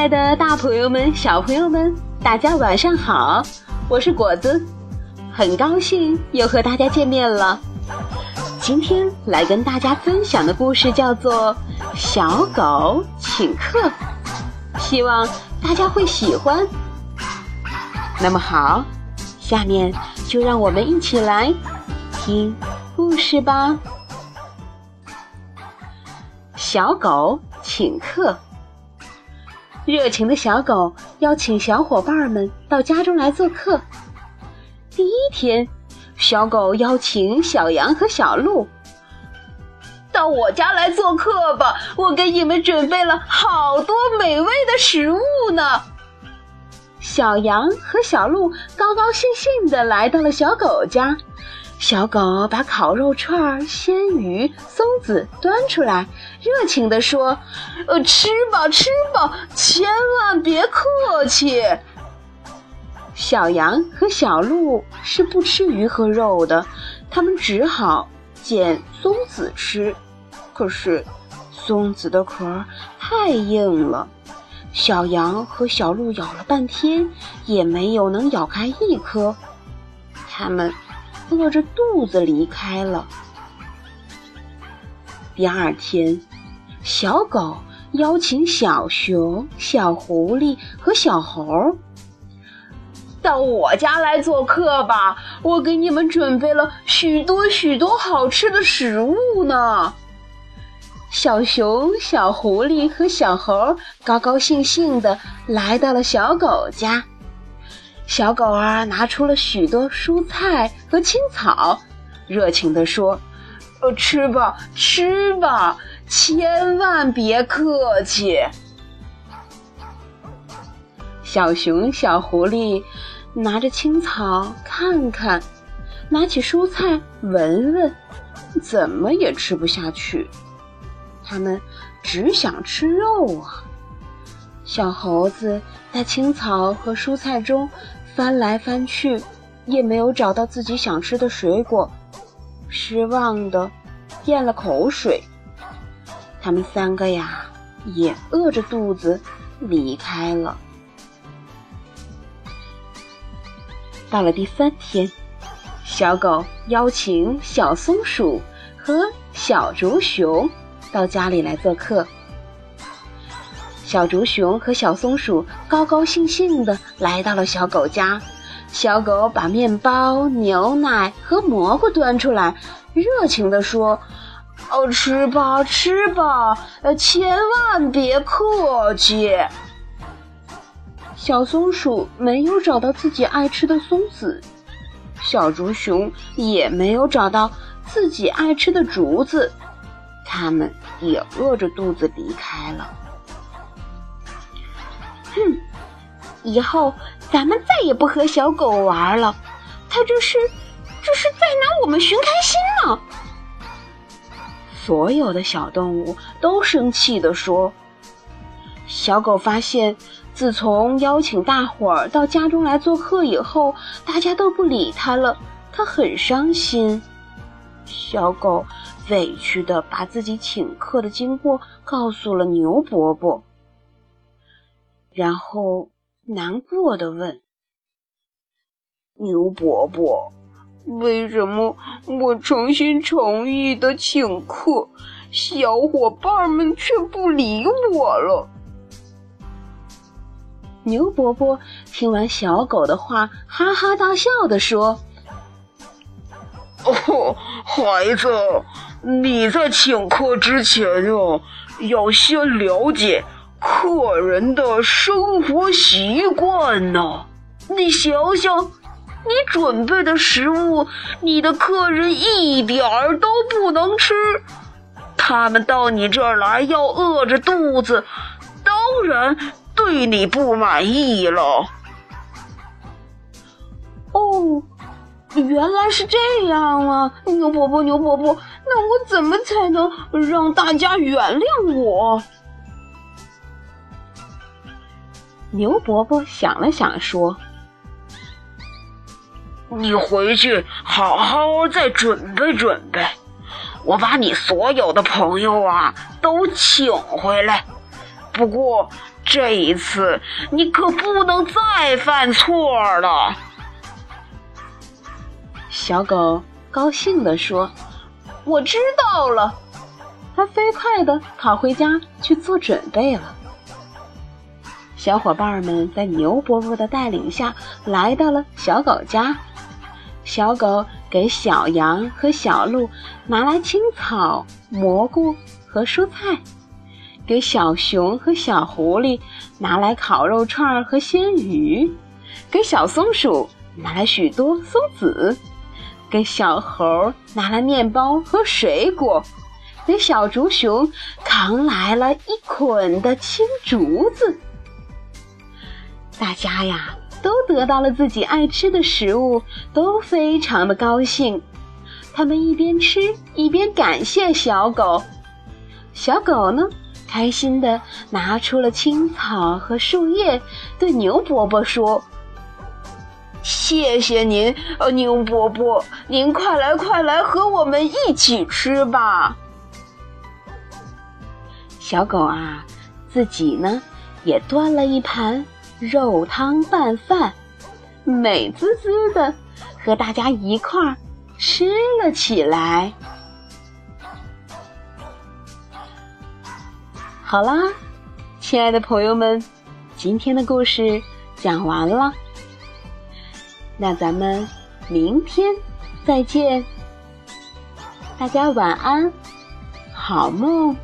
爱的大朋友们、小朋友们，大家晚上好！我是果子，很高兴又和大家见面了。今天来跟大家分享的故事叫做《小狗请客》，希望大家会喜欢。那么好，下面就让我们一起来听故事吧。小狗请客。热情的小狗邀请小伙伴们到家中来做客。第一天，小狗邀请小羊和小鹿到我家来做客吧，我给你们准备了好多美味的食物呢。小羊和小鹿高高兴兴地来到了小狗家。小狗把烤肉串、鲜鱼、松子端出来，热情地说：“呃，吃吧，吃吧，千万别客气。”小羊和小鹿是不吃鱼和肉的，他们只好捡松子吃。可是，松子的壳太硬了，小羊和小鹿咬了半天，也没有能咬开一颗。他们。饿着肚子离开了。第二天，小狗邀请小熊、小狐狸和小猴到我家来做客吧，我给你们准备了许多许多好吃的食物呢。小熊、小狐狸和小猴高高兴兴地来到了小狗家。小狗儿拿出了许多蔬菜和青草，热情地说：“呃，吃吧，吃吧，千万别客气。”小熊、小狐狸拿着青草看看，拿起蔬菜闻闻，怎么也吃不下去。他们只想吃肉啊！小猴子在青草和蔬菜中。翻来翻去，也没有找到自己想吃的水果，失望的咽了口水。他们三个呀，也饿着肚子离开了。到了第三天，小狗邀请小松鼠和小竹熊到家里来做客。小竹熊和小松鼠高高兴兴地来到了小狗家，小狗把面包、牛奶和蘑菇端出来，热情地说：“哦，吃吧，吃吧，呃，千万别客气。”小松鼠没有找到自己爱吃的松子，小竹熊也没有找到自己爱吃的竹子，它们也饿着肚子离开了。哼，以后咱们再也不和小狗玩了，它这是这是在拿我们寻开心呢。所有的小动物都生气地说：“小狗发现，自从邀请大伙儿到家中来做客以后，大家都不理它了，它很伤心。”小狗委屈地把自己请客的经过告诉了牛伯伯。然后难过的问：“牛伯伯，为什么我诚心诚意的请客，小伙伴们却不理我了？”牛伯伯听完小狗的话，哈哈大笑的说：“哦，孩子，你在请客之前呀，要先了解。”客人的生活习惯呢？你想想，你准备的食物，你的客人一点儿都不能吃，他们到你这儿来要饿着肚子，当然对你不满意了。哦，原来是这样啊！牛伯伯，牛伯伯，那我怎么才能让大家原谅我？牛伯伯想了想，说：“你回去好好再准备准备，我把你所有的朋友啊都请回来，不过这一次你可不能再犯错了。小狗高兴地说：“我知道了。”它飞快地跑回家去做准备了。小伙伴们在牛伯伯的带领下来到了小狗家。小狗给小羊和小鹿拿来青草、蘑菇和蔬菜，给小熊和小狐狸拿来烤肉串和鲜鱼，给小松鼠拿来许多松子，给小猴拿来面包和水果，给小竹熊扛来了一捆的青竹子。大家呀，都得到了自己爱吃的食物，都非常的高兴。他们一边吃一边感谢小狗。小狗呢，开心的拿出了青草和树叶，对牛伯伯说：“谢谢您，呃，牛伯伯，您快来快来和我们一起吃吧。”小狗啊，自己呢也端了一盘。肉汤拌饭，美滋滋的，和大家一块儿吃了起来。好啦，亲爱的朋友们，今天的故事讲完了，那咱们明天再见，大家晚安，好梦。